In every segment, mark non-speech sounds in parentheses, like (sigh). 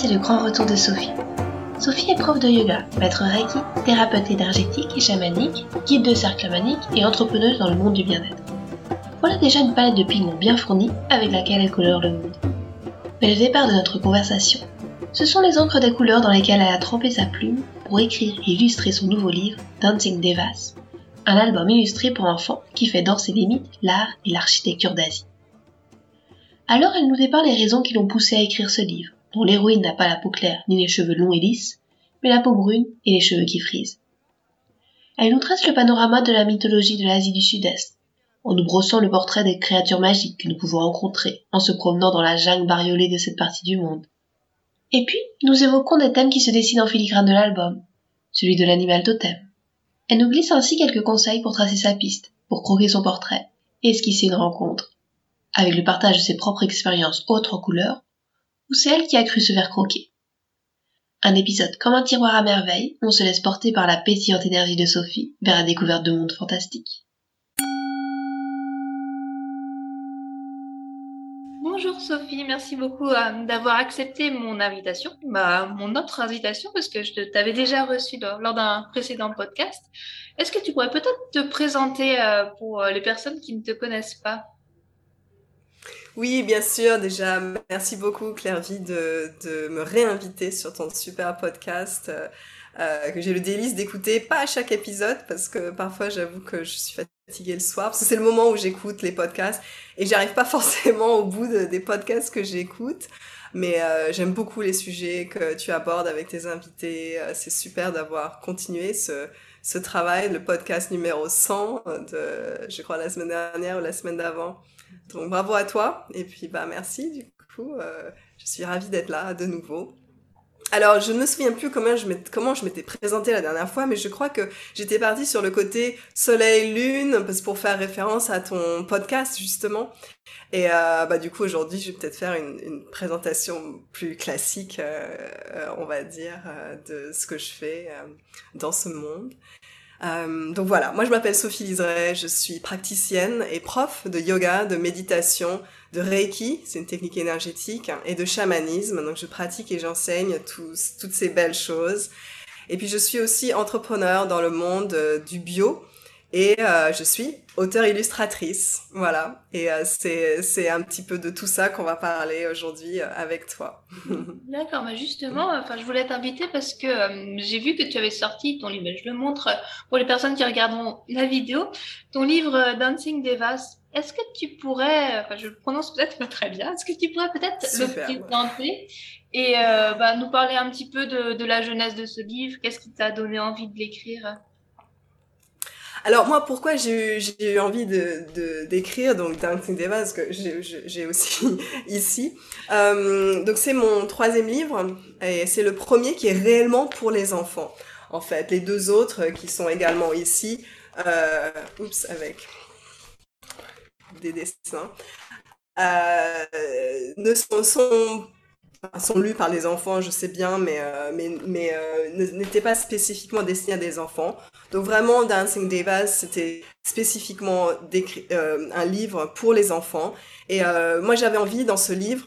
C'est le grand retour de Sophie. Sophie est prof de yoga, maître reiki, thérapeute énergétique et chamanique, guide de cercle manique et entrepreneuse dans le monde du bien-être. Voilà déjà une palette de pigments bien fournie avec laquelle elle colore le monde. Mais le départ de notre conversation, ce sont les encres des couleurs dans lesquelles elle a trempé sa plume pour écrire et illustrer son nouveau livre, Dancing Devas, un album illustré pour enfants qui fait danser les mythes, l'art et l'architecture d'Asie. Alors elle nous dépeint les raisons qui l'ont poussée à écrire ce livre, dont l'héroïne n'a pas la peau claire ni les cheveux longs et lisses, mais la peau brune et les cheveux qui frisent. Elle nous trace le panorama de la mythologie de l'Asie du Sud-Est, en nous brossant le portrait des créatures magiques que nous pouvons rencontrer en se promenant dans la jungle bariolée de cette partie du monde. Et puis, nous évoquons des thèmes qui se dessinent en filigrane de l'album, celui de l'animal totem. Elle nous glisse ainsi quelques conseils pour tracer sa piste, pour croquer son portrait, et esquisser une rencontre, avec le partage de ses propres expériences autres en couleurs, ou c'est elle qui a cru se faire croquer. Un épisode comme un tiroir à merveille, on se laisse porter par la pétillante énergie de Sophie vers la découverte de mondes fantastiques. Bonjour Sophie, merci beaucoup euh, d'avoir accepté mon invitation, bah, mon autre invitation, parce que je t'avais déjà reçu lors, d'un précédent podcast. Est-ce que tu pourrais peut-être te présenter euh, pour euh, les personnes qui ne te connaissent pas? Oui, bien sûr. Déjà, merci beaucoup, Claire de, de me réinviter sur ton super podcast que j'ai le délice d'écouter, pas à chaque épisode, parce que parfois j'avoue que je suis fatiguée le soir, parce que c'est le moment où j'écoute les podcasts et j'arrive pas (laughs) forcément au bout des podcasts que j'écoute. Mais euh, j'aime beaucoup les sujets que tu abordes avec tes invités. Euh, c'est super d'avoir continué ce, ce travail, le podcast numéro 100 de, je crois, la semaine dernière ou la semaine d'avant. Donc bravo à toi et puis bah merci du coup. Euh, je suis ravie d'être là de nouveau. Alors, je ne me souviens plus comment je m'étais présentée la dernière fois, mais je crois que j'étais partie sur le côté soleil-lune, parce pour faire référence à ton podcast, justement. Et euh, bah, du coup, aujourd'hui, je vais peut-être faire une, présentation plus classique, euh, on va dire, de ce que je fais dans ce monde. Euh, donc voilà, moi je m'appelle Sophie Liseret, je suis praticienne et prof de yoga, de méditation, de Reiki, c'est une technique énergétique, et de chamanisme. Donc je pratique et j'enseigne toutes ces belles choses. Et puis je suis aussi entrepreneur dans le monde euh, du bio et euh, je suis auteure-illustratrice. Voilà. Et euh, c'est, c'est un petit peu de tout ça qu'on va parler aujourd'hui avec toi. (laughs) D'accord, mais justement, enfin, je voulais t'inviter parce que j'ai vu que tu avais sorti ton livre, je le montre pour les personnes qui regarderont la vidéo, ton livre Dancing Devas. Est-ce que tu pourrais, enfin je le prononce peut-être pas très bien, est-ce que tu pourrais peut-être le présenter et euh, bah, nous parler un petit peu de, de, la jeunesse de ce livre? Qu'est-ce qui t'a donné envie de l'écrire? Alors moi, pourquoi j'ai eu, envie de d'écrire donc Dancing Devas que j'ai aussi (laughs) ici. Euh, donc c'est mon troisième livre et c'est le premier qui est réellement pour les enfants. En fait, les deux autres qui sont également ici, euh, oups, avec des dessins, euh, ne sont, sont, sont, lus par les enfants, je sais bien, mais, euh, mais, mais euh, n'étaient pas spécifiquement destinés à des enfants. Donc vraiment, Dancing Devas, c'était spécifiquement un livre pour les enfants. Et moi, j'avais envie, dans ce livre,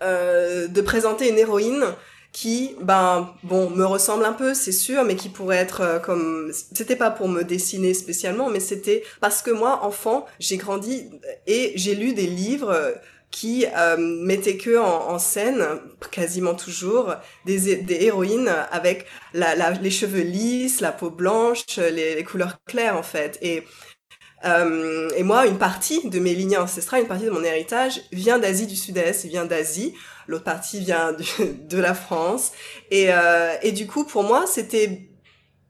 de présenter une héroïne qui, ben, bon, me ressemble un peu, c'est sûr, mais qui pourrait être euh, comme, c'était pas pour me dessiner spécialement, mais c'était parce que moi, enfant, j'ai grandi et j'ai lu des livres qui euh, mettaient que en, scène, quasiment toujours, des, héroïnes avec les cheveux lisses, la peau blanche, les, couleurs claires en fait. Et euh, et moi, une partie de mes lignées ancestrales, une partie de mon héritage vient d'Asie du Sud-Est, vient d'Asie. L'autre partie vient (laughs) de, la France. Et, euh, et du coup, pour moi, c'était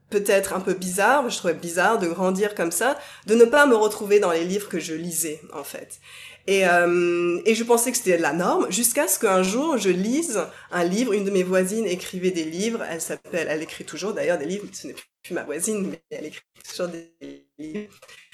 peut-être un peu bizarre, je trouvais bizarre de grandir comme ça, de ne pas me retrouver dans les livres que je lisais, en fait. Et, euh, et je pensais que c'était la norme jusqu'à ce qu'un jour je lise un livre. Une de mes voisines écrivait des livres. Elle s'appelle, elle écrit toujours d'ailleurs des livres. Ce n'est plus ma voisine, mais elle écrit toujours des livres.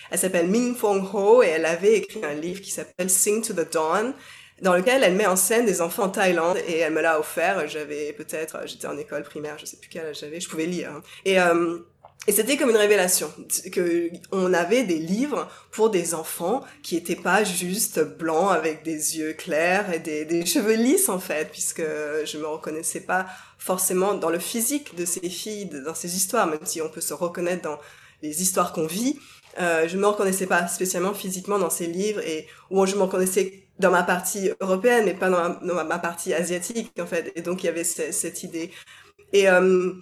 Elle s'appelle Ming Fong Ho et elle avait écrit un livre qui s'appelle Sing to the Dawn dans lequel elle met en scène des enfants en Thaïlande et elle me l'a offert. J'avais peut-être, j'étais en école primaire, je sais plus quel âge j'avais, je pouvais lire. Hein. Et euh, et c'était comme une révélation que on avait des livres pour des enfants qui étaient pas juste blancs avec des yeux clairs et des, cheveux lisses en fait, puisque je me reconnaissais pas forcément dans le physique de ces filles, dans ces histoires, même si on peut se reconnaître dans les histoires qu'on vit. Euh, je me reconnaissais pas spécialement physiquement dans ces livres et où je me reconnaissais dans ma partie européenne mais pas dans ma, partie asiatique en fait et donc il y avait cette idée et euh,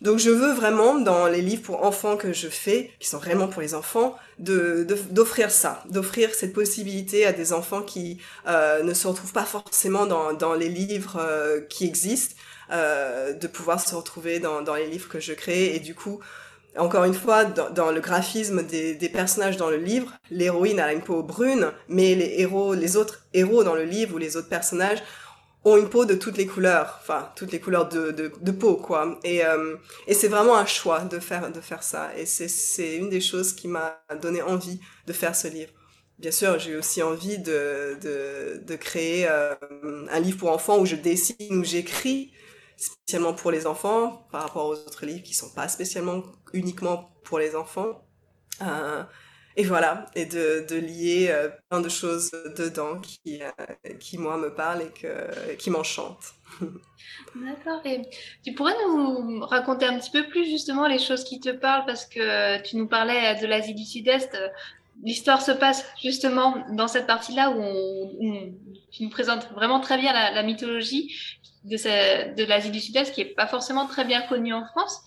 donc je veux vraiment dans les livres pour enfants que je fais, qui sont vraiment pour les enfants, d'offrir ça, d'offrir cette possibilité à des enfants qui euh, ne se retrouvent pas forcément dans, les livres euh, qui existent, euh, de pouvoir se retrouver dans, les livres que je crée. Et du coup encore une fois, dans, dans le graphisme des, des, personnages dans le livre, l'héroïne a une peau brune, mais les héros, les autres héros dans le livre ou les autres personnages ont une peau de toutes les couleurs, enfin toutes les couleurs de, de, de peau quoi. Et, euh, et c'est vraiment un choix de faire de faire ça. Et c'est une des choses qui m'a donné envie de faire ce livre. Bien sûr, j'ai aussi envie de de, de créer euh, un livre pour enfants où je dessine, où j'écris spécialement pour les enfants par rapport aux autres livres qui sont pas spécialement uniquement pour les enfants. Euh, et voilà, et de, lier euh, plein de choses dedans qui, euh, qui moi me parlent et que, qui m'enchantent. (laughs) D'accord. Et tu pourrais nous raconter un petit peu plus justement les choses qui te parlent parce que tu nous parlais de l'Asie du Sud-Est. L'histoire se passe justement dans cette partie-là où, tu nous présentes vraiment très bien la, mythologie de, de l'Asie du Sud-Est qui est pas forcément très bien connue en France.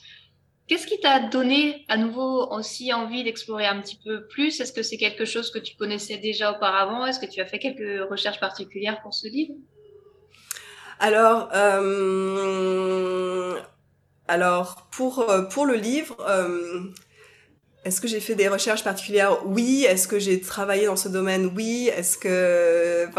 Qu'est-ce qui t'a donné à nouveau aussi envie d'explorer un petit peu plus? Est-ce que c'est quelque chose que tu connaissais déjà auparavant? Est-ce que tu as fait quelques recherches particulières pour ce livre? Alors, euh... alors pour, euh, pour le livre, euh... est-ce que j'ai fait des recherches particulières? Oui. Est-ce que j'ai travaillé dans ce domaine? Oui. Est-ce que,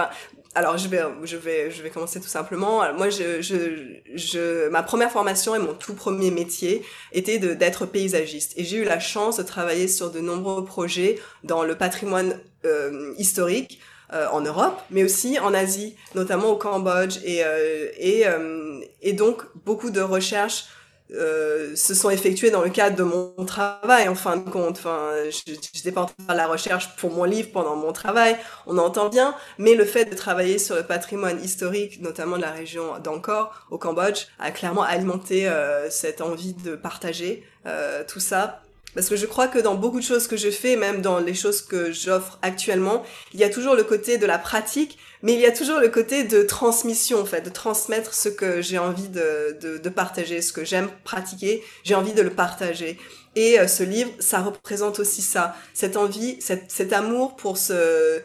alors je vais je vais je vais commencer tout simplement. moi je, je je ma première formation et mon tout premier métier était d'être paysagiste et j'ai eu la chance de travailler sur de nombreux projets dans le patrimoine euh, historique euh, en Europe, mais aussi en Asie, notamment au Cambodge et euh, et euh, et donc beaucoup de recherches euh, se sont effectués dans le cadre de mon travail en fin de compte. Enfin, je n'étais pas en train de faire la recherche pour mon livre pendant mon travail, on entend bien, mais le fait de travailler sur le patrimoine historique, notamment de la région d'Angkor au Cambodge, a clairement alimenté euh, cette envie de partager euh, tout ça. Parce que je crois que dans beaucoup de choses que je fais, même dans les choses que j'offre actuellement, il y a toujours le côté de la pratique, mais il y a toujours le côté de transmission, en fait, de transmettre ce que j'ai envie de, de, partager, ce que j'aime pratiquer, j'ai envie de le partager. Et euh, ce livre, ça représente aussi ça, cette envie, cette, cet amour pour ce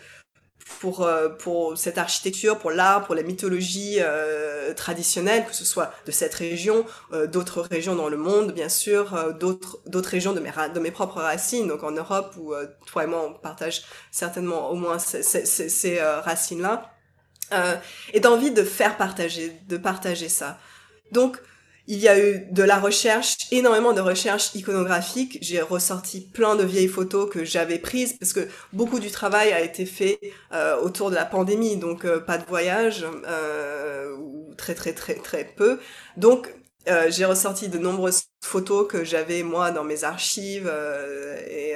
pour euh, pour cette architecture, pour l'art, pour la mythologie euh, traditionnelle, que ce soit de cette région, euh, d'autres régions dans le monde, bien sûr, euh, d'autres d'autres régions de mes de mes propres racines, donc en Europe où toi et moi on partage certainement au moins ces, ces, ces racines là, et d'envie de faire partager, de partager ça. Donc il y a eu de la recherche, énormément de recherche iconographique. J'ai ressorti plein de vieilles photos que j'avais prises parce que beaucoup du travail a été fait euh, autour de la pandémie, donc euh, pas de voyage euh, ou très très très très peu. Donc j'ai ressorti de nombreuses photos que j'avais moi dans mes archives euh, et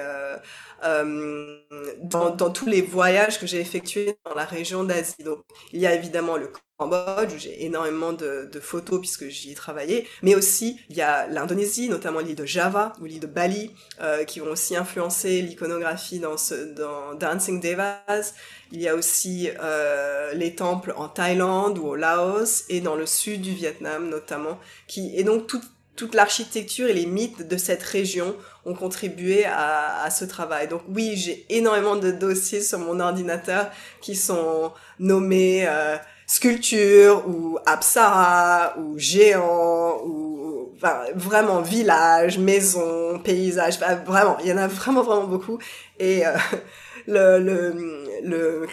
dans, dans tous les voyages que j'ai effectués dans la région d'Asie. Donc il y a évidemment le Cambodge où j'ai énormément de, photos puisque j'y ai travaillé, mais aussi il y a l'Indonésie, notamment l'île de Java ou l'île de Bali, euh, qui ont aussi influencé l'iconographie dans, dans Dancing Devas. Il y a aussi euh, les temples en Thaïlande ou au Laos et dans le sud du Vietnam notamment, qui et donc toute toute l'architecture et les mythes de cette région ont contribué à, ce travail. Donc oui, j'ai énormément de dossiers sur mon ordinateur qui sont nommés euh, sculpture ou Apsara ou géant ou enfin, vraiment village, maison, paysage, vraiment, il y en a vraiment vraiment beaucoup et euh, (laughs) le, le, le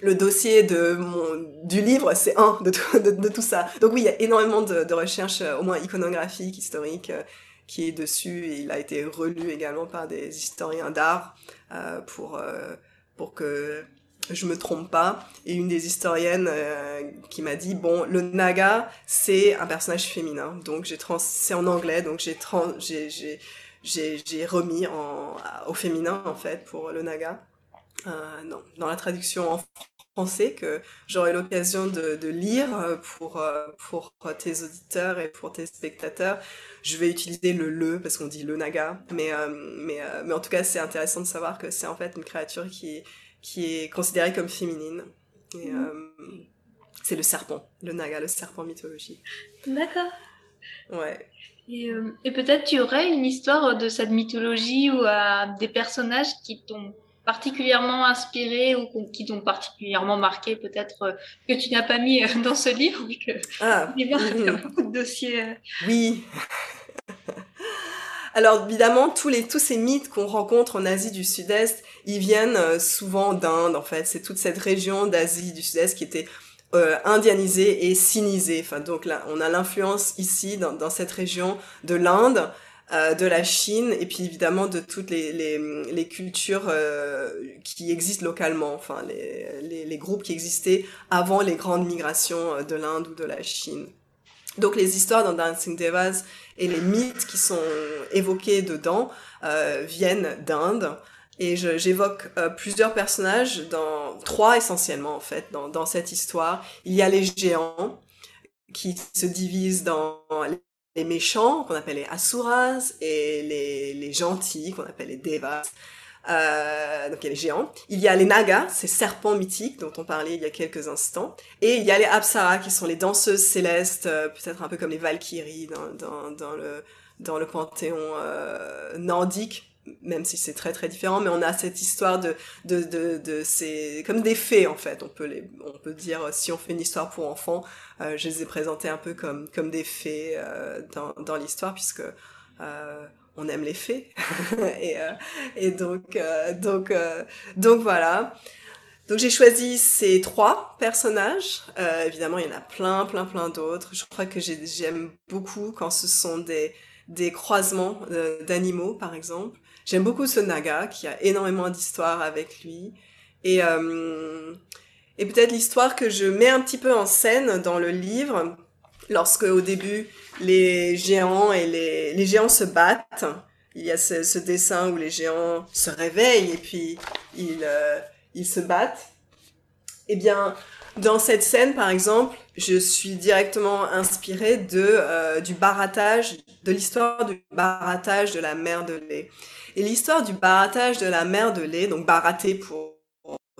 le dossier du livre, c'est un de tout, ça. Donc oui, il y a énormément de, recherches, au moins iconographiques, historiques, qui est dessus. Il a été relu également par des historiens d'art euh, pour, euh, pour que je me trompe pas. Et une des historiennes euh, qui m'a dit, bon, le Naga, c'est un personnage féminin. Donc j'ai trans... c'est en anglais, donc j'ai trans... j'ai, remis au féminin, en fait, pour le Naga. Euh, non, dans la traduction en français que j'aurai l'occasion de, de, lire pour, pour tes auditeurs et pour tes spectateurs. Je vais utiliser le le parce qu'on dit le naga, mais, mais, mais en tout cas c'est intéressant de savoir que c'est en fait une créature qui est qui est considéré comme féminine. Et, mhm. euh, c'est le serpent, le naga, le serpent mythologique. D'accord. Ouais. Et, euh, et peut-être tu aurais une histoire de cette mythologie ou des personnages qui t'ont particulièrement inspiré ou qui t'ont particulièrement marqué, peut-être euh, que tu n'as pas mis dans ce livre, vu que ah, (laughs) il y a beaucoup de dossiers. Oui. (laughs) Alors évidemment, tous, les, tous ces mythes qu'on rencontre en Asie du Sud-Est, ils viennent euh, souvent d'Inde, en fait. C'est toute cette région d'Asie du Sud-Est qui était euh, indianisée et sinisée. Enfin, donc là, on a l'influence ici, dans, dans, cette région, de l'Inde, euh, de la Chine, et puis évidemment de toutes les, les, les cultures euh, qui existent localement, enfin les, les, les, groupes qui existaient avant les grandes migrations euh, de l'Inde ou de la Chine. Donc les histoires dans Dancing Devas et les mythes qui sont évoqués dedans euh, viennent d'Inde. Et j'évoque euh, plusieurs personnages, dans trois essentiellement en fait, dans, dans cette histoire. Il y a les géants qui se divisent dans les méchants qu'on appelle les asuras et les, les gentils qu'on appelle les devas. Euh, donc il y a les géants. Il y a les nagas, ces serpents mythiques dont on parlait il y a quelques instants. Et il y a les apsaras qui sont les danseuses célestes, euh, peut-être un peu comme les valkyries dans, dans, dans le, dans le panthéon euh, nordique même si c'est très très différent, mais on a cette histoire de de de, de ces comme des fées en fait. On peut les on peut dire si on fait une histoire pour enfants, euh, je les ai présentés un peu comme comme des fées euh, dans dans l'histoire puisque euh, on aime les fées (laughs) et, euh, et donc euh, donc euh, donc voilà. Donc j'ai choisi ces trois personnages. évidemment, il y en a plein, plein, plein d'autres. Je crois que j'aime beaucoup quand ce sont des des croisements d'animaux, par exemple. J'aime beaucoup ce naga qui a énormément d'histoire avec lui. Et et peut-être l'histoire que je mets un petit peu en scène dans le livre, lorsque au début les géants et les, les géants se battent. Il y a ce, ce, dessin où les géants se réveillent et puis ils, euh, ils se battent. Eh bien, dans cette scène, par exemple, je suis directement inspirée de euh, du barattage, de l'histoire du barattage de la mer de lait. Et l'histoire du barattage de la mer de lait, donc barater pour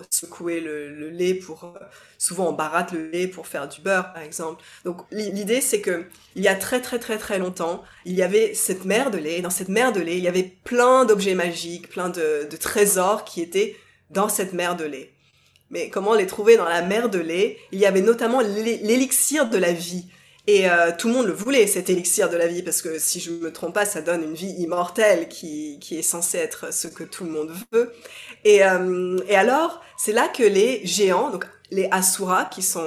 secouer le, lait pour euh, souvent on baratte le lait pour faire du beurre par exemple. Donc l'idée c'est que il y a très très très très longtemps il y avait cette mer de lait. Et dans cette mer de lait il y avait plein d'objets magiques plein de, de trésors qui étaient dans cette mer de lait mais comment les trouver dans la mer de lait? Il y avait notamment l'élixir de la vie et euh, tout le monde le voulait, cet élixir de la vie, parce que si je me trompe pas, ça donne une vie immortelle qui, qui est censée être ce que tout le monde veut. Et, euh, et alors, c'est là que les géants, donc les Asuras, qui sont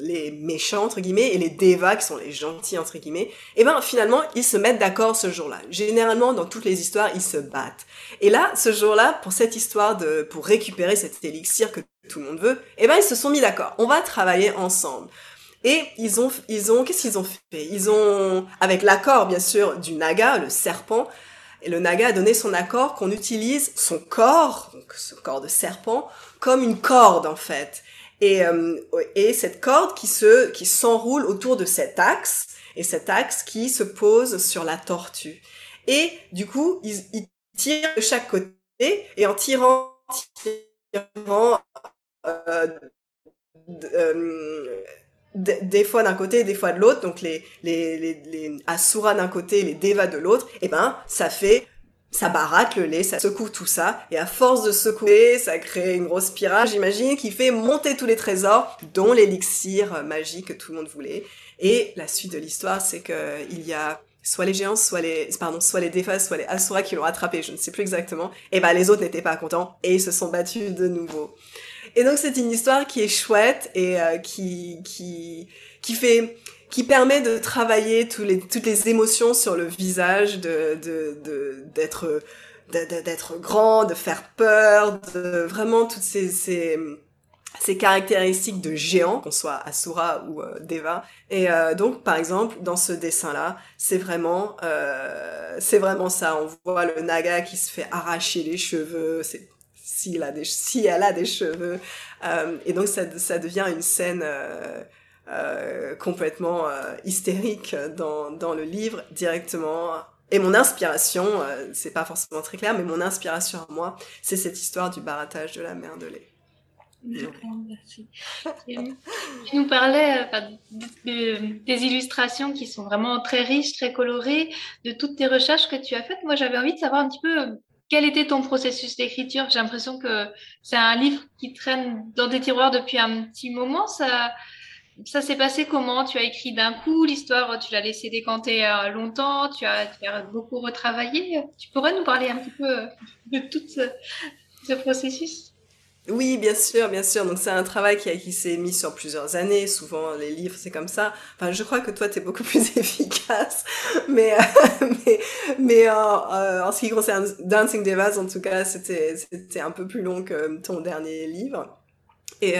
les méchants, entre guillemets, et les Devas, qui sont les gentils, entre guillemets, et eh ben finalement, ils se mettent d'accord ce jour-là. Généralement, dans toutes les histoires, ils se battent. Et là, ce jour-là, pour cette histoire de, pour récupérer cet élixir que tout le monde veut, et eh ben ils se sont mis d'accord. On va travailler ensemble. Et ils ont, ils ont, qu'est-ce qu'ils ont fait? Ils ont, avec l'accord bien sûr du naga, le serpent, et le naga a donné son accord qu'on utilise son corps, donc ce corps de serpent, comme une corde en fait. Et, euh, et cette corde qui se, qui s'enroule autour de cet axe, et cet axe qui se pose sur la tortue. Et du coup, ils, ils tirent de chaque côté, et en tirant, euh, euh, des fois d'un côté et des fois de l'autre, donc les, les, les, les Asura d'un côté et les Deva de l'autre, et ben, ça fait, ça baratte le lait, ça secoue tout ça, et à force de secouer, ça crée une grosse spirale, j'imagine, qui fait monter tous les trésors, dont l'élixir magique que tout le monde voulait. Et la suite de l'histoire, c'est que il y a soit les géants, soit les, pardon, soit les Devas, soit les Asura qui l'ont attrapé, je ne sais plus exactement. Et ben, les autres n'étaient pas contents, et ils se sont battus de nouveau. Et donc c'est une histoire qui est chouette et qui qui qui fait qui permet de travailler tous les, toutes les émotions sur le visage, de d'être grand, de faire peur, de vraiment toutes ces, ces, caractéristiques de géant, qu'on soit Asura ou euh, Deva. Et euh, donc, par exemple, dans ce dessin-là, c'est vraiment, euh, vraiment ça. On voit le naga qui se fait arracher les cheveux. C'est si elle a des, si elle a des cheveux. Et donc, ça, ça devient une scène. Euh, complètement hystérique dans, dans le livre directement et mon inspiration, c'est pas forcément très clair, mais mon inspiration à moi, c'est cette histoire du barattage de la mer de lait. Merci. tu nous parlais des illustrations qui sont vraiment très riches, très colorées, de toutes tes recherches que tu as faites. Moi, j'avais envie de savoir un petit peu euh, quel était ton processus d'écriture. J'ai l'impression que c'est un livre qui traîne dans des tiroirs depuis un petit moment. Ça, ça s'est passé comment? Tu as écrit d'un coup l'histoire, tu l'as laissé décanter euh, longtemps, tu as, beaucoup retravaillé. Tu pourrais nous parler un petit peu euh, de tout ce processus? Oui, bien sûr, bien sûr. Donc c'est un travail qui, qui s'est mis sur plusieurs années. Souvent les livres c'est comme ça. Enfin, je crois que toi tu es beaucoup (laughs) plus efficace. Mais (laughs) euh, en ce qui concerne Dancing Devas, en tout cas, c'était c'était un peu plus long que ton dernier livre. Et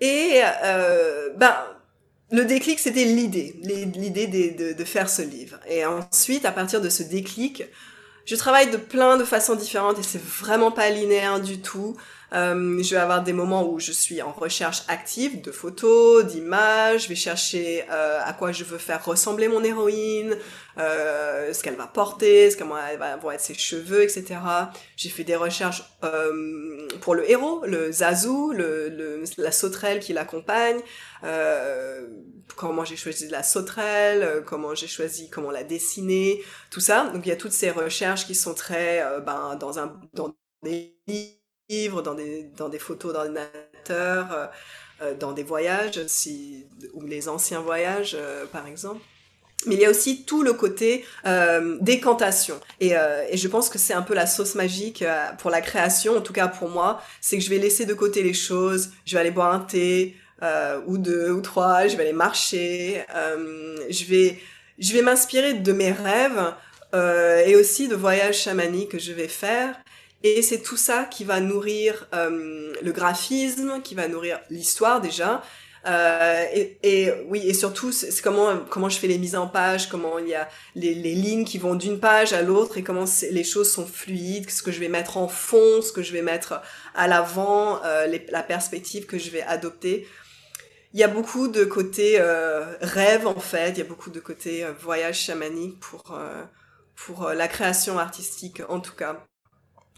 et ben le déclic, c'était l'idée, l'idée de, faire ce livre. Et ensuite, à partir de ce déclic, je travaille de plein de façons différentes et c'est vraiment pas linéaire du tout. Euh, je vais avoir des moments où je suis en recherche active de photos, d'images, je vais chercher euh, à quoi je veux faire ressembler mon héroïne, euh, ce qu'elle va porter, ce comment vont être ses cheveux, etc. J'ai fait des recherches euh, pour le héros, le Zazu, le, le la sauterelle qui l'accompagne, euh, comment j'ai choisi la sauterelle, euh, comment j'ai choisi comment la dessiner, tout ça. Donc il y a toutes ces recherches qui sont très ben dans un dans des livres, dans des, dans des photos d'ordinateur, euh, euh, dans des voyages, si, ou les anciens voyages, euh, par exemple. Mais il y a aussi tout le côté euh, décantation. Et, euh, et, je pense que c'est un peu la sauce magique pour la création, en tout cas pour moi, c'est que je vais laisser de côté les choses, je vais aller boire un thé, euh, ou deux, ou trois, je vais aller marcher, je vais, je vais m'inspirer de mes rêves, et aussi de voyages chamaniques que je vais faire. Et c'est tout ça qui va nourrir euh, le graphisme, qui va nourrir l'histoire déjà. Euh, et, et, oui, et surtout, c'est comment comment je fais les mises en page, comment il y a les, les lignes qui vont d'une page à l'autre et comment les choses sont fluides, ce que je vais mettre en fond, ce que je vais mettre à l'avant, euh, la perspective que je vais adopter. Il y a beaucoup de côté euh, rêve en fait, il y a beaucoup de côté euh, voyage chamanique pour euh, pour la création artistique en tout cas.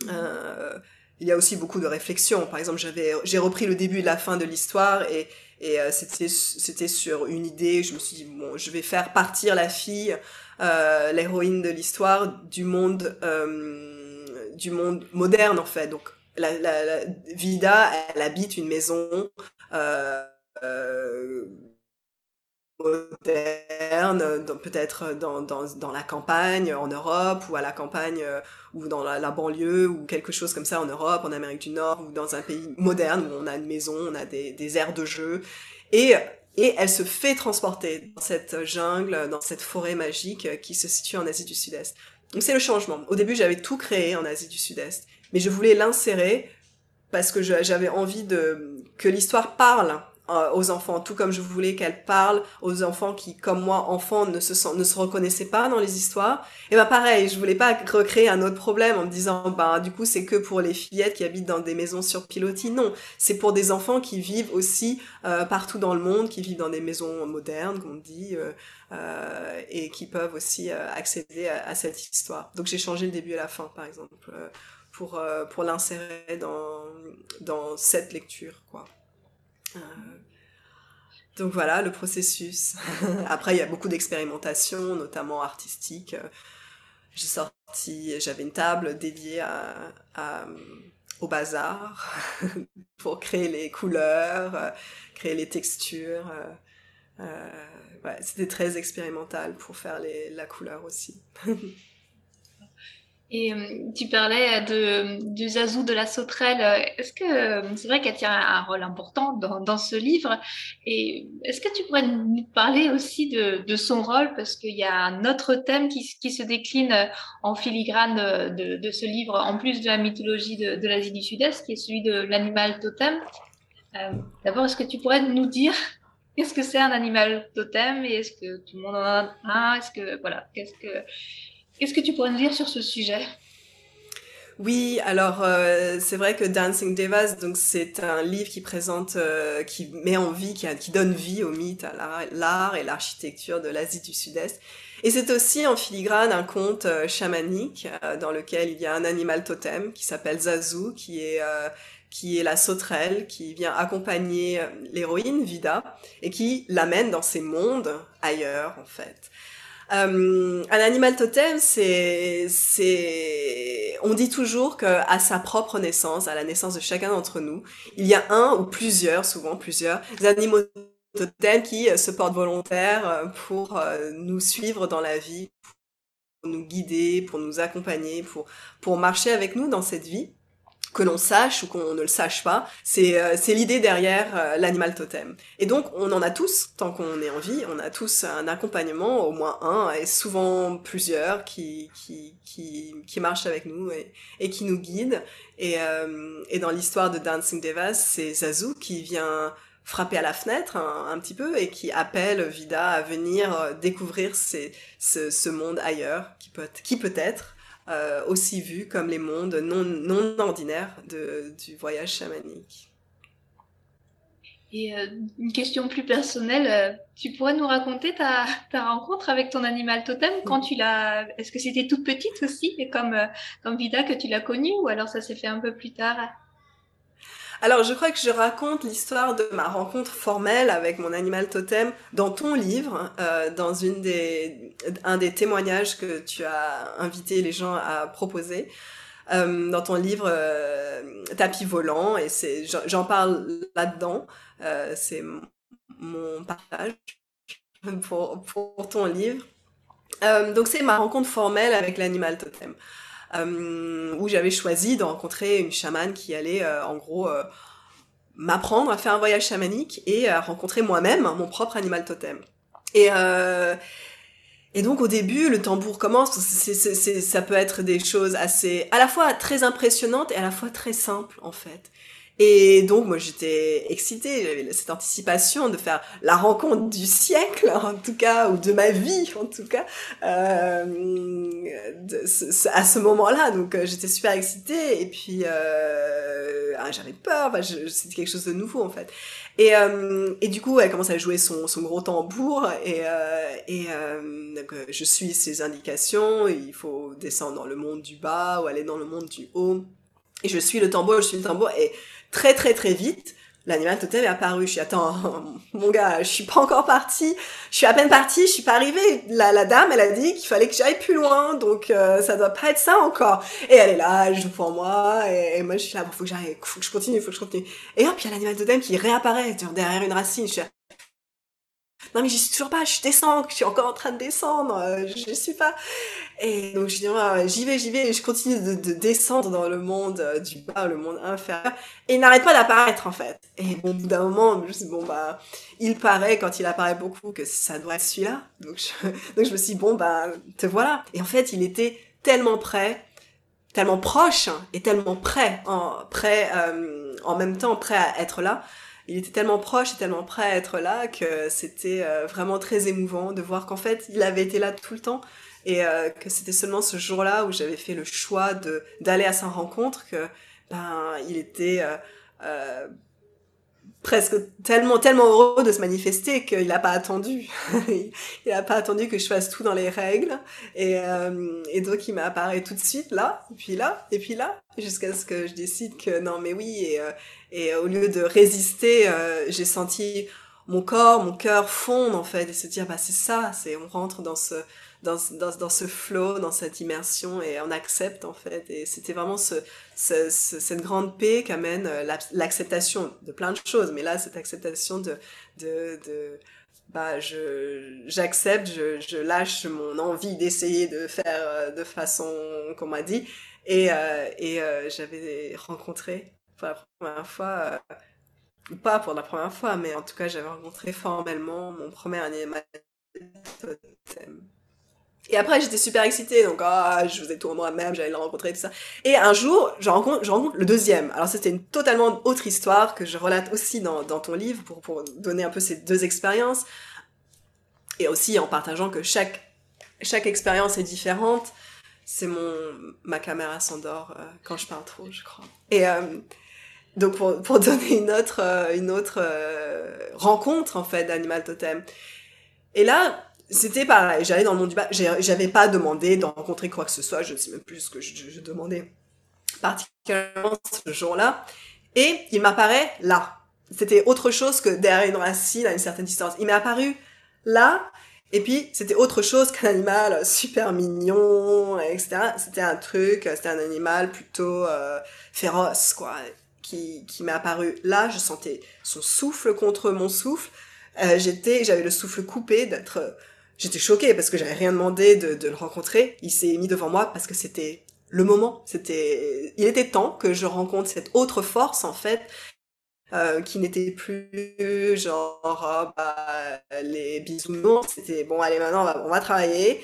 Euh, il y a aussi beaucoup de réflexions. Par exemple, j'avais, j'ai repris le début et la fin de l'histoire et, et euh, c'était, c'était sur une idée. Je me suis dit bon, je vais faire partir la fille, euh, l'héroïne de l'histoire, du monde, euh, du monde moderne en fait. Donc, la, la, la Vida, elle habite une maison. Moderne, peut-être dans, dans, dans, la campagne en Europe ou à la campagne euh, ou dans la, banlieue ou quelque chose comme ça en Europe, en Amérique du Nord ou dans un pays moderne où on a une maison, on a des, des aires de jeu et et elle se fait transporter dans cette jungle, dans cette forêt magique qui se situe en Asie du Sud-Est. Donc c'est le changement. Au début, j'avais tout créé en Asie du Sud-Est, mais je voulais l'insérer parce que j'avais envie de que l'histoire parle aux enfants, tout comme je voulais qu'elle parle aux enfants qui, comme moi, enfants, ne se, ne se reconnaissaient pas dans les histoires. Et ben pareil, je voulais pas recréer un autre problème en me disant, bah du coup c'est que pour les fillettes qui habitent dans des maisons sur pilotis. Non, c'est pour des enfants qui vivent aussi euh, partout dans le monde, qui vivent dans des maisons modernes, comme on dit, euh, euh et qui peuvent aussi accéder à, à, cette histoire. Donc j'ai changé le début et la fin, par exemple, pour pour l'insérer dans dans cette lecture, quoi. Euh, donc voilà le processus. (laughs) Après, il y a beaucoup d'expérimentation, notamment artistique. J'ai sorti, j'avais une table dédiée au bazar (laughs) pour créer les couleurs, créer les textures. Euh, c'était très expérimental pour faire la couleur aussi. (laughs) Et euh, tu parlais de, du Zazou de la sauterelle. Est-ce que euh, c'est vrai qu'elle tient un rôle important dans, ce livre Et est-ce que tu pourrais nous parler aussi de, son rôle? Parce qu'il y a un autre thème qui, se décline en filigrane de, ce livre, en plus de la mythologie de, l'Asie du Sud-Est, qui est celui de l'animal totem. Euh, D'abord, est-ce que tu pourrais nous dire (laughs) qu'est-ce que c'est un animal totem? Et est-ce que tout le monde en a un? Est-ce que voilà, qu'est-ce que Qu'est-ce que tu pourrais nous dire sur ce sujet? Oui, alors euh, c'est vrai que Dancing Devas, donc c'est un livre qui présente, euh, qui met en vie, qui, donne vie au mythe, à l'art et l'architecture de l'Asie du Sud-Est. Et c'est aussi en filigrane un conte euh, chamanique dans lequel il y a un animal totem qui s'appelle Zazu, qui est qui est la sauterelle, qui vient accompagner l'héroïne Vida et qui l'amène dans ces mondes ailleurs en fait. Euh, un animal totem, c'est, c'est, on dit toujours que à sa propre naissance, à la naissance de chacun d'entre nous, il y a un ou plusieurs, souvent plusieurs animaux totems qui se portent volontaires pour euh, nous suivre dans la vie, pour nous guider, pour nous accompagner, pour pour marcher avec nous dans cette vie que l'on sache ou qu'on ne le sache pas, c'est euh, l'idée derrière euh, l'animal totem. Et donc on en a tous, tant qu'on est en vie, on a tous un accompagnement, au moins un, et souvent plusieurs, qui qui marchent avec nous et, qui nous guident. Et, euh, et dans l'histoire de Dancing Devas, c'est Zazu qui vient frapper à la fenêtre un, petit peu et qui appelle Vida à venir découvrir ce, ce monde ailleurs qui peut qui peut être euh, aussi vu comme les mondes non, ordinaires du voyage chamanique. Et euh, une question plus personnelle, euh, tu pourrais nous raconter ta, ta, rencontre avec ton animal totem quand tu l'as. Est-ce que c'était toute petite aussi, comme, comme Vida que tu l'as connue, ou alors ça s'est fait un peu plus tard? Alors, je crois que je raconte l'histoire de ma rencontre formelle avec mon animal totem dans ton livre, euh, dans un des témoignages que tu as invité les gens à proposer. Euh, dans ton livre euh, Tapis volant, et c'est, j'en parle là-dedans. C'est mon partage pour, ton livre. Donc, c'est ma rencontre formelle avec l'animal totem où j'avais choisi de rencontrer une chamane qui allait euh, en gros euh, m'apprendre à faire un voyage chamanique et à rencontrer moi-même mon propre animal totem. Et euh, donc au début, le tambour commence. Ça peut être des choses assez, à la fois très impressionnantes et à la fois très simples en fait. Et donc, moi, j'étais excitée, j'avais cette anticipation de faire la rencontre du siècle, (laughs) en tout cas, ou de ma vie, en tout cas, euh, à ce moment-là. Donc, euh, j'étais super excitée, et puis euh, ah, j'avais peur, c'était quelque chose de nouveau, en fait. Et, euh, et du coup, elle commence à jouer son, son gros tambour, et, euh, et je suis ses indications, il faut descendre dans le monde du bas, ou aller dans le monde du haut. Et je suis le tambour, je suis le tambour, très très très vite, l'animal totem est apparu. Je suis, attends, (laughs) mon gars, je suis pas encore partie. Je suis à peine partie, je suis pas arrivée. La, la dame, elle a dit qu'il fallait que j'aille plus loin, donc euh, ça doit pas être ça encore. Et elle est là, elle joue pour moi, et, moi je suis là, bon, faut que j'arrive, faut que je continue, faut que je continue. Et hop, il y a l'animal totem qui réapparaît derrière une racine. Je suis là, non mais j'y suis toujours pas, je descends, je suis encore en train de descendre, euh, je suis pas. Et donc je dis, j'y vais, j'y vais, et je continue de, de, descendre dans le monde euh, du bas, le monde inférieur, et il n'arrête pas d'apparaître en fait. Et au bout d'un moment, je me bon bah, il paraît quand il apparaît beaucoup que ça doit être celui-là. (laughs) Donc je, me suis dit, bon bah, te voilà. Et en fait, il était tellement prêt, tellement proche, et tellement prêt, prêt, euh, en même temps prêt à être là, il était tellement proche et tellement prêt à être là que c'était euh, vraiment très émouvant de voir qu'en fait il avait été là tout le temps et euh, que c'était seulement ce jour-là où j'avais fait le choix de d'aller à sa rencontre que ben il était euh, presque tellement tellement heureux de se manifester qu'il n'a pas attendu. (laughs) Il n'a pas attendu que je fasse tout dans les règles et, donc il m'a tout de suite là et puis là et puis là jusqu'à ce que je décide que non mais oui et au lieu de résister euh, j'ai senti mon corps mon cœur fondre en fait et se dire bah c'est ça c'est on rentre dans ce dans, dans, dans, ce flow, dans cette immersion, et on accepte en fait. Et c'était vraiment ce, ce, cette grande paix qu'amène l'acceptation de plein de choses, mais là, cette acceptation de, de, de bah, je, j'accepte, je, je lâche mon envie d'essayer de faire de façon qu'on m'a dit. Et, et j'avais rencontré pour la première fois pas pour la première fois, mais en tout cas, j'avais rencontré formellement mon premier animal totem. Et après, j'étais super excitée, donc ah, je faisais tout moi-même, j'allais le rencontrer, tout ça. Et un jour, je rencontre, je rencontre le deuxième. Alors, c'était une totalement autre histoire que je relate aussi dans, dans ton livre pour, pour donner un peu ces deux expériences. Et aussi en partageant que chaque, chaque expérience est différente. C'est mon, ma caméra s'endort euh, quand je parle trop, je crois. Et, euh, donc pour, (laughs) donner une autre, euh, une autre euh, rencontre en fait d'Animal Totem. Et là, c'était pareil, j'allais dans le monde du bas, j'avais pas demandé de rencontrer quoi que ce soit, je ne sais même plus ce que je, je demandais particulièrement ce jour-là. Et il m'apparaît là. C'était autre chose que derrière une racine à une certaine distance. Il m'est apparu là, et puis c'était autre chose qu'un animal super mignon, etc. C'était un truc, c'était un animal plutôt euh, féroce, quoi qui, qui m'est apparu là, je sentais son souffle contre mon souffle. Euh, j'étais, j'avais le souffle coupé d'être, j'étais choquée parce que j'avais rien demandé de, le rencontrer. Il s'est mis devant moi parce que c'était le moment. C'était, il était temps que je rencontre cette autre force en fait, euh, qui n'était plus genre oh, bah, les bisounours. C'était bon, allez maintenant on va travailler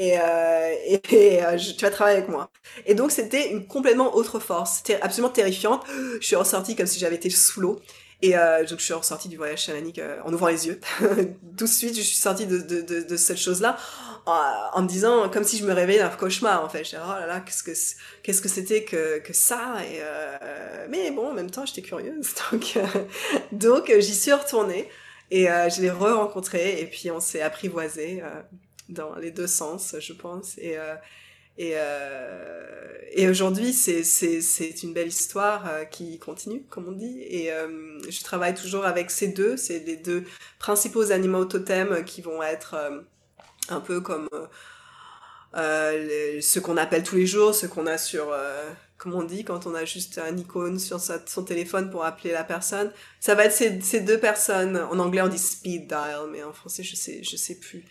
et, euh, euh, tu vas travailler avec moi. Et donc c'était une complètement autre force, c'était absolument terrifiante. Je suis ressortie comme si j'avais été sous l'eau. Et euh, donc je suis ressortie du voyage chamanique en ouvrant les yeux. (laughs) Tout de suite, je suis sortie de, cette chose-là en, me disant comme si je me réveillais d'un cauchemar en fait. Je disais, oh là là, qu'est-ce que qu'est-ce que c'était que, ça? Et mais bon, en même temps, j'étais curieuse. (laughs) Donc donc j'y suis retournée et je l'ai re-rencontré et puis on s'est apprivoisé dans les deux sens, je pense. Et, euh, euh, et aujourd'hui, c'est, une belle histoire euh, qui continue, comme on dit. Et je travaille toujours avec ces deux. C'est les deux principaux animaux totems qui vont être un peu comme ce qu'on appelle tous les jours, ce qu'on a sur comme on dit, quand on a juste un icône sur son téléphone pour appeler la personne. Ça va être ces, ces, deux personnes. En anglais, on dit speed dial, mais en français, je sais, je sais plus.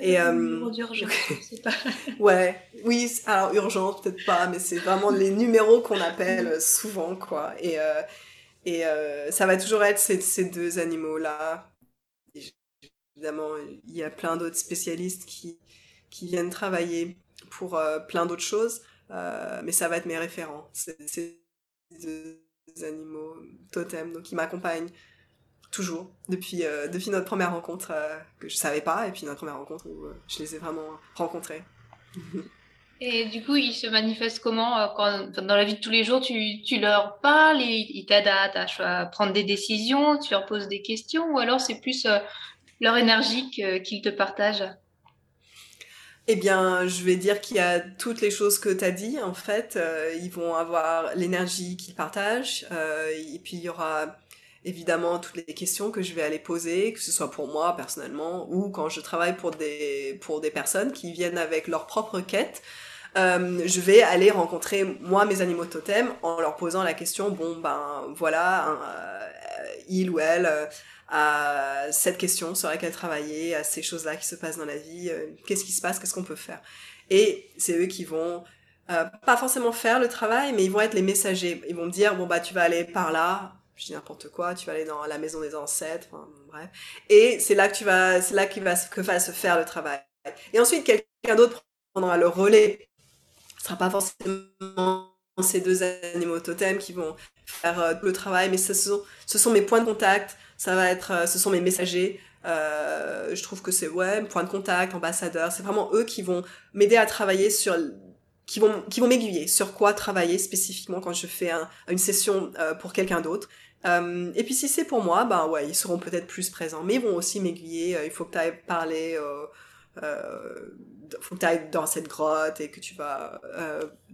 Et euh, numéro d'urgence, (laughs) pas. ouais, oui. Alors urgence, peut-être pas, mais c'est vraiment les numéros qu'on appelle souvent, quoi. Et euh, et euh, ça va toujours être ces, ces deux animaux là. Évidemment, il y a plein d'autres spécialistes qui qui viennent travailler pour euh, plein d'autres choses. Euh, mais ça va être mes référents. C'est des animaux totems, donc ils m'accompagnent toujours depuis, euh, notre première rencontre euh, que je savais pas, et puis notre première rencontre où je les ai vraiment rencontrés. (laughs) Et du coup, ils se manifestent comment Dans la vie de tous les jours, tu, leur parles, ils, ils t'aident à, à, prendre des décisions, tu leur poses des questions, ou alors c'est plus leur énergie qu'ils te partagent? Eh bien, je vais dire qu'il y a toutes les choses que tu as dit, en fait. Euh, ils vont avoir l'énergie qu'ils partagent. Euh, et puis, il y aura évidemment toutes les questions que je vais aller poser, que ce soit pour moi personnellement ou quand je travaille pour des, pour des personnes qui viennent avec leur propre quête. Euh, je vais aller rencontrer moi mes animaux totems en leur posant la question bon ben voilà il ou elle à cette question sur laquelle travailler, à ces choses-là qui se passent dans la vie, euh, qu'est-ce qui se passe, qu'est-ce qu'on peut faire. Et c'est eux qui vont euh, pas forcément faire le travail, mais ils vont être les messagers. Ils vont me dire bon bah tu vas aller par là, je dis n'importe quoi, tu vas aller dans la maison des ancêtres, enfin, bref. Et c'est là que tu vas, c'est là va que va se faire le travail. Et ensuite quelqu'un d'autre prendra le relais. Ce sera pas forcément ces deux animaux totems qui vont faire euh, le travail, mais ce sont, ce sont mes points de contact, ça va être, euh, ce sont mes messagers. Euh, je trouve que c'est ouais, point de contact, ambassadeur. C'est vraiment eux qui vont m'aider à travailler sur, qui vont, qui vont m'aiguiller sur quoi travailler spécifiquement quand je fais un, une session pour quelqu'un d'autre. Et puis si c'est pour moi, ben ouais, ils seront peut-être plus présents, mais ils vont aussi m'aiguiller. il faut que tu ailles parler, euh, faut que tu ailles dans cette grotte et que tu vas,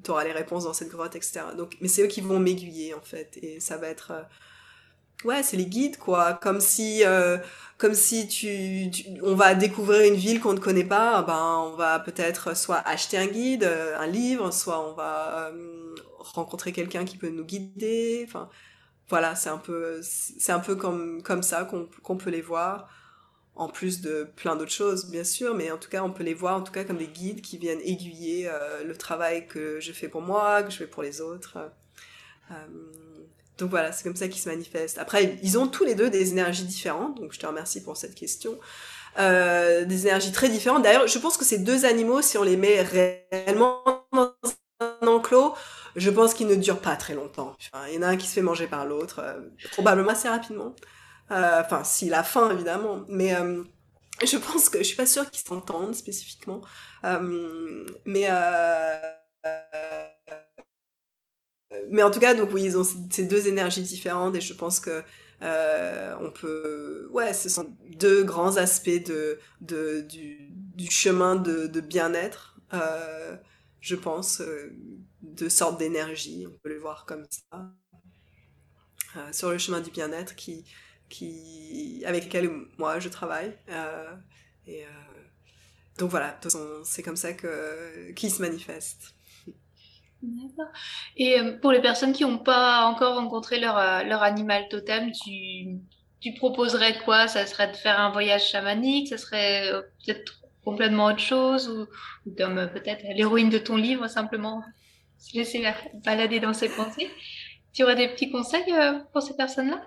tu auras les réponses dans cette grotte, etc. Donc, mais c'est eux qui vont m'aiguiller en fait, et ça va être ouais, c'est les guides, quoi. Comme si, euh, comme si tu, on va découvrir une ville qu'on ne connaît pas, ben, on va peut-être soit acheter un guide, euh, un livre, soit on va euh, rencontrer quelqu'un qui peut nous guider. Enfin, voilà, c'est un peu, c'est un peu comme, comme ça qu'on, qu'on peut les voir. En plus de plein d'autres choses, bien sûr, mais en tout cas, on peut les voir en tout cas comme des guides qui viennent aiguiller le travail que je fais pour moi, que je fais pour les autres. Donc voilà, c'est comme ça qu'ils se manifestent. Après, ils ont tous les deux des énergies différentes, donc je te remercie pour cette question. Euh, des énergies très différentes. D'ailleurs, je pense que ces deux animaux, si on les met réellement dans un enclos, je pense qu'ils ne durent pas très longtemps. il y en a un qui se fait manger par l'autre, euh, probablement assez rapidement. Euh, enfin, s'il a faim, évidemment. Mais je pense que je suis pas sûre qu'ils s'entendent spécifiquement. mais mais en tout cas, donc oui, ils ont ces deux énergies différentes et je pense que euh, on peut, ouais, ce sont deux grands aspects de, du, chemin de, bien-être. Euh, je pense, euh, deux sortes d'énergie, on peut les voir comme ça, euh, sur le chemin du bien-être qui, qui, avec lequel moi je travaille. Euh, et donc voilà, c'est comme ça que qui se manifeste. Et euh, pour les personnes qui n'ont pas encore rencontré leur, euh, leur animal totem, tu, tu proposerais quoi? Ça serait de faire un voyage chamanique? Ça serait euh, peut-être complètement autre chose Ou, comme peut-être l'héroïne de ton livre, simplement se laisser balader dans ses pensées? Tu aurais des petits conseils pour ces personnes-là?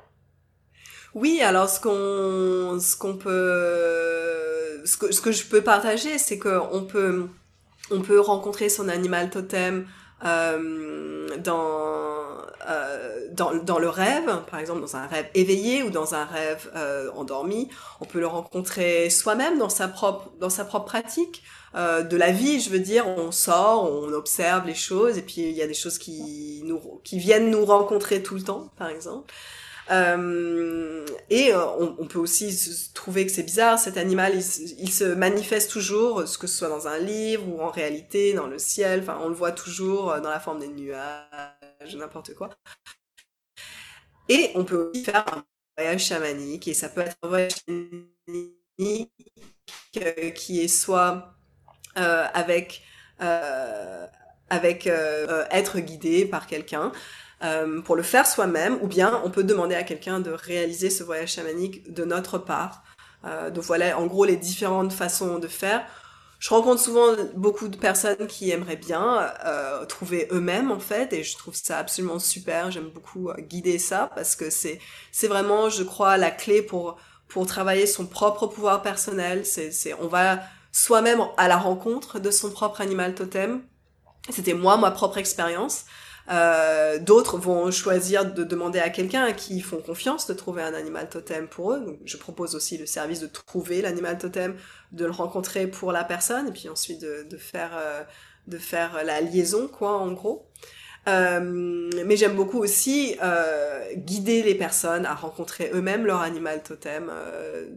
Oui, alors ce qu'on ce qu'on peut ce que, ce que je peux partager, c'est qu'on peut on peut rencontrer son animal totem euh, dans, euh, dans, dans, le rêve, par exemple dans un rêve éveillé ou dans un rêve euh, endormi. On peut le rencontrer soi-même dans sa propre dans sa propre pratique euh, de la vie. Je veux dire, on sort, on observe les choses et puis il y a des choses qui nous qui viennent nous rencontrer tout le temps, par exemple. Euh, et euh, on, peut aussi trouver que c'est bizarre, cet animal, il, se manifeste toujours, que ce soit dans un livre ou en réalité, dans le ciel, enfin on le voit toujours euh, dans la forme des nuages, n'importe quoi. Et on peut aussi faire un voyage chamanique, et ça peut être un voyage chamanique qui est soit avec, avec être guidé par quelqu'un, euh, pour le faire soi-même, ou bien on peut demander à quelqu'un de réaliser ce voyage chamanique de notre part. Euh, donc voilà, en gros, les différentes façons de faire. Je rencontre souvent beaucoup de personnes qui aimeraient bien euh, trouver eux-mêmes en fait, et je trouve ça absolument super. J'aime beaucoup euh, guider ça parce que c'est c'est vraiment, je crois, la clé pour pour travailler son propre pouvoir personnel. C'est c'est on va soi-même à la rencontre de son propre animal totem. C'était moi ma propre expérience. Euh, D'autres vont choisir de demander à quelqu'un à qui ils font confiance de trouver un animal totem pour eux. Je propose aussi le service de trouver l'animal totem, de le rencontrer pour la personne, et puis ensuite de, de faire euh, de faire la liaison, quoi, en gros. Euh, mais j'aime beaucoup aussi euh, guider les personnes à rencontrer eux-mêmes leur animal totem. Euh,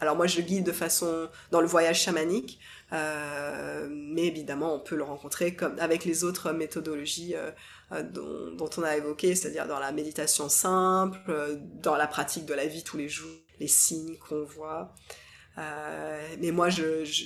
alors moi, je guide de façon dans le voyage chamanique. Euh, mais évidemment, on peut le rencontrer comme avec les autres méthodologies euh, euh, dont, dont, on a évoqué, c'est-à-dire dans la méditation simple, dans la pratique de la vie tous les jours, les signes qu'on voit. Euh, mais moi, je, je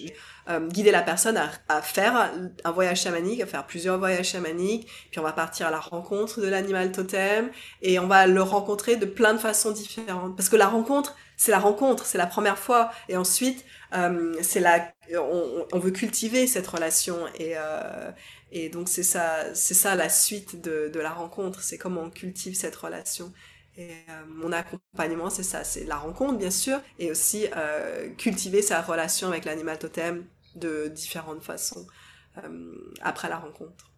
euh, guider la personne à, à, faire un voyage chamanique, à faire plusieurs voyages chamaniques, puis on va partir à la rencontre de l'animal totem, et on va le rencontrer de plein de façons différentes. Parce que la rencontre, c'est la rencontre, c'est la première fois, et ensuite, euh, c'est la, on, veut cultiver cette relation, et, euh, et donc c'est ça, c'est ça la suite de, de la rencontre, c'est comment on cultive cette relation. Et euh, mon accompagnement, c'est ça, c'est la rencontre bien sûr, et aussi cultiver sa relation avec l'animal totem de différentes façons après la rencontre.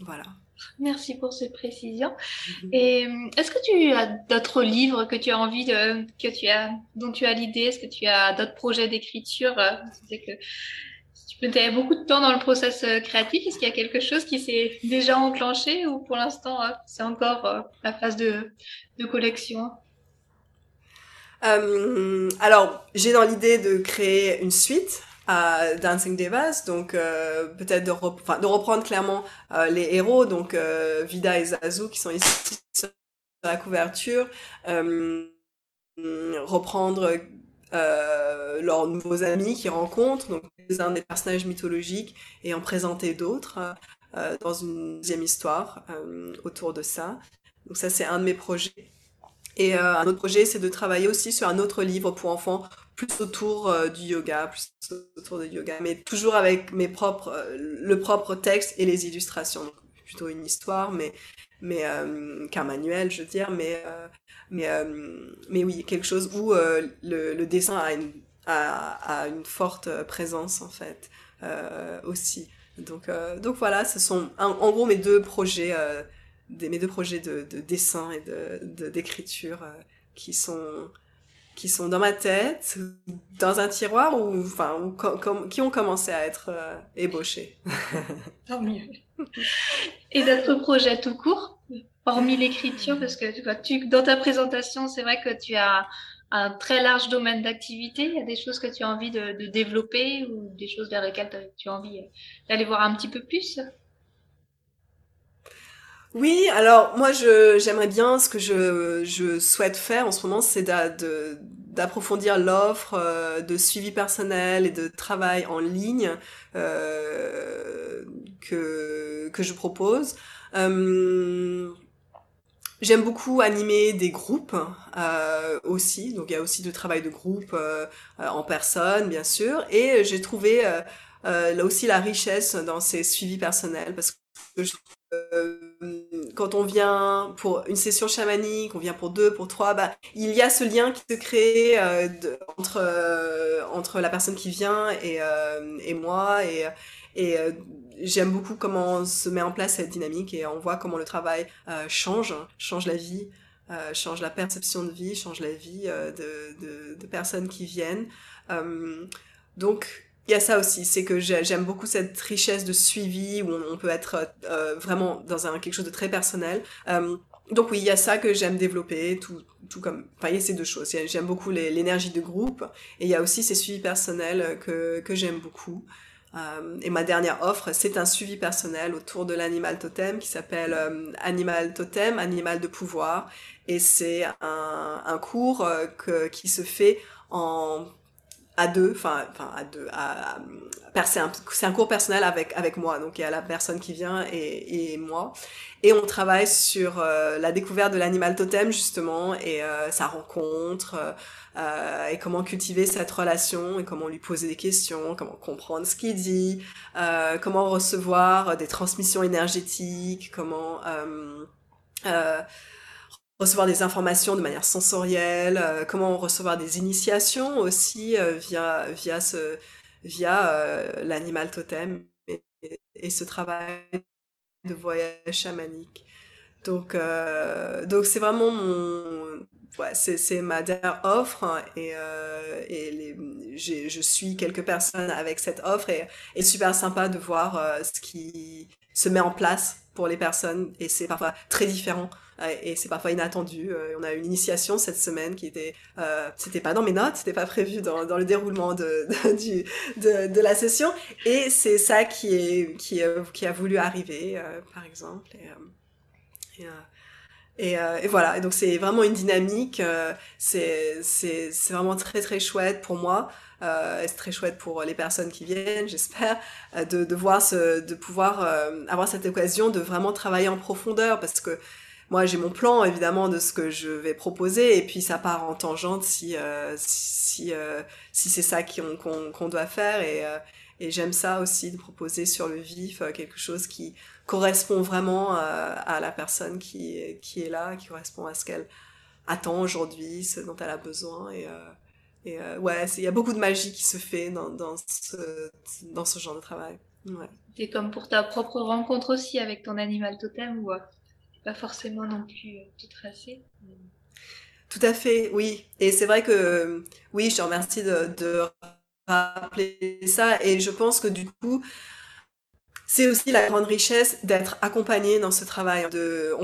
Voilà. Merci pour ces précisions. Mm-hmm. Et euh, est-ce que tu as d'autres livres que tu as envie de, que tu as, dont tu as l'idée? Est-ce que tu as d'autres projets d'écriture C'est que tu avais beaucoup de temps dans le process euh, créatif. Est-ce qu'il y a quelque chose qui s'est déjà enclenché ou pour l'instant euh, c'est encore euh, la phase de, de collection? Euh, Alors, j'ai dans l'idée de créer une suite à Dancing Devas, donc euh, peut-être de, rep de, reprendre clairement euh, les héros, donc Vida et Zazu qui sont ici sur la couverture, reprendre leurs nouveaux amis qu'ils rencontrent, donc un des personnages mythologiques, et en présenter d'autres dans une deuxième histoire autour de ça. Donc ça, c'est un de mes projets. Et euh, un autre projet, c'est de travailler aussi sur un autre livre pour enfants, plus autour euh, du yoga, plus autour du yoga, mais toujours avec mes propres, euh, le propre texte et les illustrations. Plutôt une histoire, mais, mais qu'un manuel, je veux dire, mais, mais, mais oui, quelque chose où le, le, dessin a une, a, a, une forte présence, en fait, aussi. Donc, donc voilà, ce sont en gros mes deux projets mes deux projets de, dessin et de, d'écriture euh, qui sont qui sont dans ma tête, dans un tiroir ou enfin qui ont commencé à être euh, ébauchés. (laughs) Tant mieux. Et d'autres projets tout court, hormis l'écriture, parce que tu, dans ta présentation, c'est vrai que tu as un très large domaine d'activité. Il y a des choses que tu as envie de, de développer ou des choses vers lesquelles tu as envie euh, d'aller voir un petit peu plus? Oui, alors moi je j'aimerais bien ce que je, je souhaite faire en ce moment, c'est d'approfondir l'offre euh, de suivi personnel et de travail en ligne euh, que je propose. Euh, J'aime beaucoup animer des groupes aussi, donc il y a aussi du travail de groupe en personne, bien sûr, et j'ai trouvé là aussi la richesse dans ces suivis personnels parce que je quand on vient pour une session chamanique, on vient pour deux, pour trois, bah, il y a ce lien qui se crée euh, entre, euh, entre la personne qui vient et, et moi. Et, et j'aime beaucoup comment se met en place cette dynamique et on voit comment le travail change, change la vie. change la perception de vie, change la vie de, de, de, personnes qui viennent. donc, il y a ça aussi, c'est que j'aime beaucoup cette richesse de suivi où on, peut être euh, vraiment dans un quelque chose de très personnel. Euh, donc oui, il y a ça que j'aime développer, tout, tout comme, enfin il y a ces deux choses. J'aime beaucoup l'énergie de groupe et il y a aussi ces suivis personnels que, que j'aime beaucoup. Euh, et ma dernière offre, c'est un suivi personnel autour de l'animal totem qui s'appelle Animal Totem, Animal de pouvoir. Et c'est un, un cours que, qui se fait en à deux, enfin, enfin à deux, à, à c'est un, un, cours personnel avec avec moi, donc il y a la personne qui vient et, et moi, et on travaille sur euh, la découverte de l'animal totem justement et euh, sa rencontre euh, et comment cultiver cette relation et comment lui poser des questions, comment comprendre ce qu'il dit, comment recevoir des transmissions énergétiques, comment recevoir des informations de manière sensorielle, euh, comment recevoir des initiations aussi euh, via via via euh, l'animal totem et, ce travail de voyage chamanique. Donc donc c'est vraiment mon ouais, c'est ma dernière offre et, et je suis quelques personnes avec cette offre et, et super sympa de voir ce qui se met en place pour les personnes et c'est parfois très différent et c'est parfois inattendu. Euh, on a une initiation cette semaine qui était, euh, c'était pas dans mes notes, c'était pas prévu dans, le déroulement (laughs) de, la session, et c'est ça qui a voulu arriver, euh, par exemple. Et, voilà, et donc c'est vraiment une dynamique, c'est vraiment très très chouette pour moi. Euh, c'est très chouette pour les personnes qui viennent, j'espère, de, de pouvoir avoir cette occasion de vraiment travailler en profondeur parce que moi j'ai mon plan évidemment de ce que je vais proposer et puis ça part en tangente si euh, si euh, si c'est ça qu'on qu'on doit faire et euh, et j'aime ça aussi de proposer sur le vif quelque chose qui correspond vraiment à la personne qui qui est là qui correspond à ce qu'elle attend aujourd'hui ce dont elle a besoin et et ouais il y a beaucoup de magie qui se fait dans dans ce dans ce genre de travail ouais. c'est comme pour ta propre rencontre aussi avec ton animal totem ou pas forcément non plus euh, tout tracé. Tout à fait, oui. Et c'est vrai que, oui, je te remercie de, rappeler ça. Et je pense que du coup, c'est aussi la grande richesse d'être accompagné dans ce travail.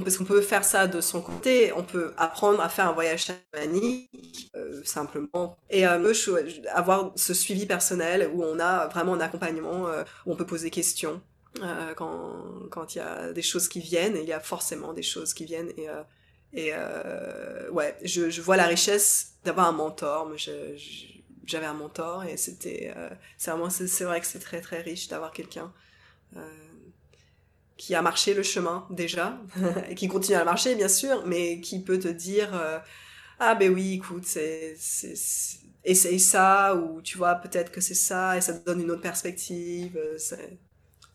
Parce qu'on peut faire ça de son côté, on peut apprendre à faire un voyage chamanique, euh, simplement, et euh, avoir ce suivi personnel où on a vraiment un accompagnement, euh, où on peut poser des questions, euh, quand il y a des choses qui viennent, il y a forcément des choses qui viennent et euh, Et ouais, je, vois la richesse d'avoir un mentor. J'avais un mentor et c'était, c'est vraiment, c'est vrai que c'est très très riche d'avoir quelqu'un qui a marché le chemin déjà, (laughs) qui continue à marcher bien sûr, mais qui peut te dire euh, ah ben oui écoute c'est essaye ça ou tu vois peut-être que c'est ça et ça te donne une autre perspective euh,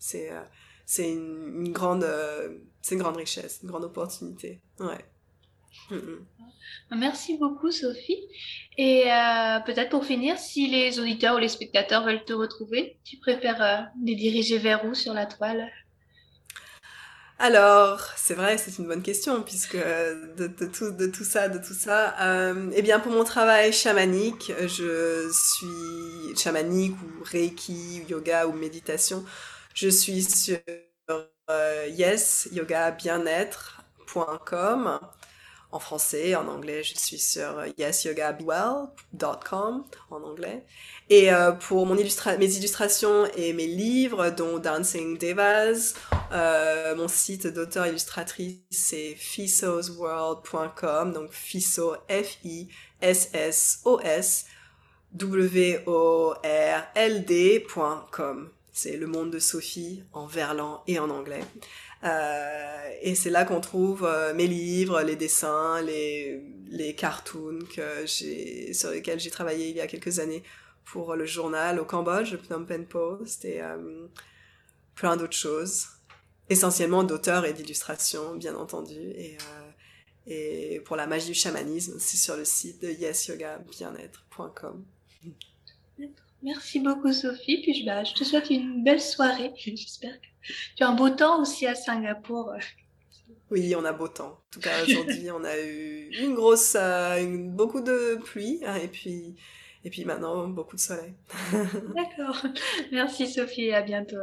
c'est euh, c'est une, grande c'est une grande richesse une grande opportunité ouais mm. Merci beaucoup Sophie. Et peut-être pour finir, si les auditeurs ou les spectateurs veulent te retrouver, tu préfères les diriger vers où sur la toile? Alors, c'est vrai, c'est une bonne question, puisque de, tout, de tout ça, de tout ça, euh, eh bien, pour mon travail chamanique, je suis chamanique ou reiki, ou yoga ou méditation, je suis sur euh, yes, yoga bien-être.com en français, en anglais, je suis sur yesyogabewell.com en anglais. Et euh, pour mes illustrations et mes livres, dont Dancing Devas, euh, mon site d'auteur-illustratrice, c'est fissosworld.com, donc fisso, F-I-S-S-O-S, W-O-R-L-D.com. C'est le monde de Sophie en verlan et en anglais. Euh, et c'est là qu'on trouve euh, mes livres, les dessins, les, les cartoons que sur lesquels j'ai travaillé il y a quelques années pour le journal au Cambodge, le Phnom Penh Post, et euh, plein d'autres choses. Essentiellement d'auteurs et d'illustrations, bien entendu. Et, et pour la magie du chamanisme, c'est sur le site de yesyogabienêtre.com. Merci beaucoup Sophie, puis je, bah, je te souhaite une belle soirée. J'espère que tu as un beau temps aussi à Singapour. Oui, on a beau temps. En tout cas, aujourd'hui, on a eu une grosse, euh, beaucoup de pluie hein, et puis, et puis maintenant beaucoup de soleil. (laughs) D'accord. Merci Sophie et à bientôt.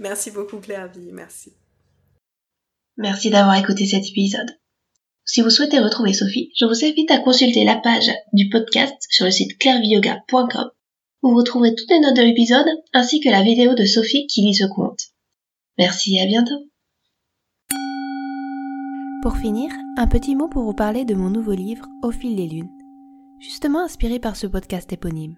Merci beaucoup Claire merci. Merci d'avoir écouté cet épisode. Si vous souhaitez retrouver Sophie, je vous invite à consulter la page du podcast sur le site clairviyoga.com vous trouverez toutes les notes de l'épisode ainsi que la vidéo de Sophie qui lit ce conte. Merci et à bientôt. Pour finir, un petit mot pour vous parler de mon nouveau livre Au fil des lunes, justement inspiré par ce podcast éponyme.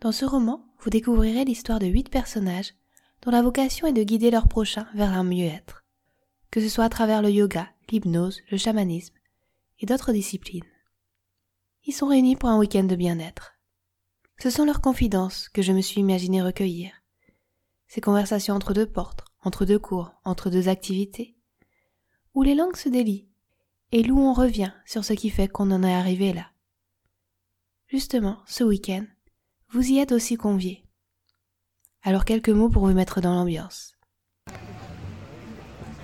Dans ce roman, vous découvrirez l'histoire de huit personnages dont la vocation est de guider leurs prochains vers un mieux-être, que ce soit à travers le yoga, l'hypnose, le chamanisme et d'autres disciplines. Ils sont réunis pour un week-end de bien-être. Ce sont leurs confidences que je me suis imaginé recueillir, ces conversations entre deux portes, entre deux cours, entre deux activités, où les langues se délient et où on revient sur ce qui fait qu'on en est arrivé là. Justement, ce week-end, vous y êtes aussi conviés. Alors quelques mots pour vous mettre dans l'ambiance.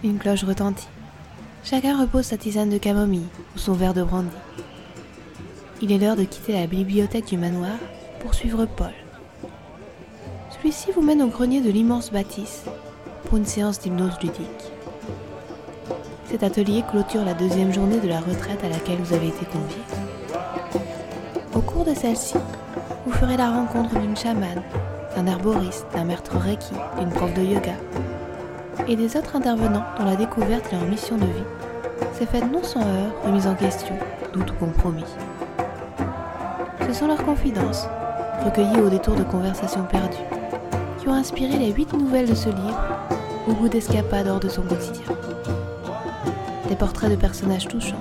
Une cloche retentit. Chacun repose sa tisane de camomille ou son verre de brandy. Il est l'heure de quitter la bibliothèque du manoir pour suivre Paul. Celui-ci vous mène au grenier de l'immense bâtisse pour une séance d'hypnose ludique. Cet atelier clôture la deuxième journée de la retraite à laquelle vous avez été convié. Au cours de celle-ci, vous ferez la rencontre d'une chamane, d'un herboriste, d'un maître reiki, d'une prof de yoga et des autres intervenants dont la découverte et leur mission de vie s'est faite non sans heurts, remise en question, doute ou compromis. Ce sont leurs confidences, recueillies au détour de conversations perdues, qui ont inspiré les huit nouvelles de ce livre, au goût d'escapade hors de son quotidien. Des portraits de personnages touchants,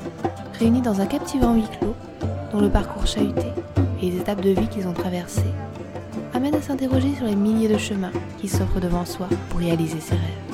réunis dans un captivant huis clos, dont le parcours chahuté et les étapes de vie qu'ils ont traversées amènent à s'interroger sur les milliers de chemins qui s'offrent devant soi pour réaliser ses rêves.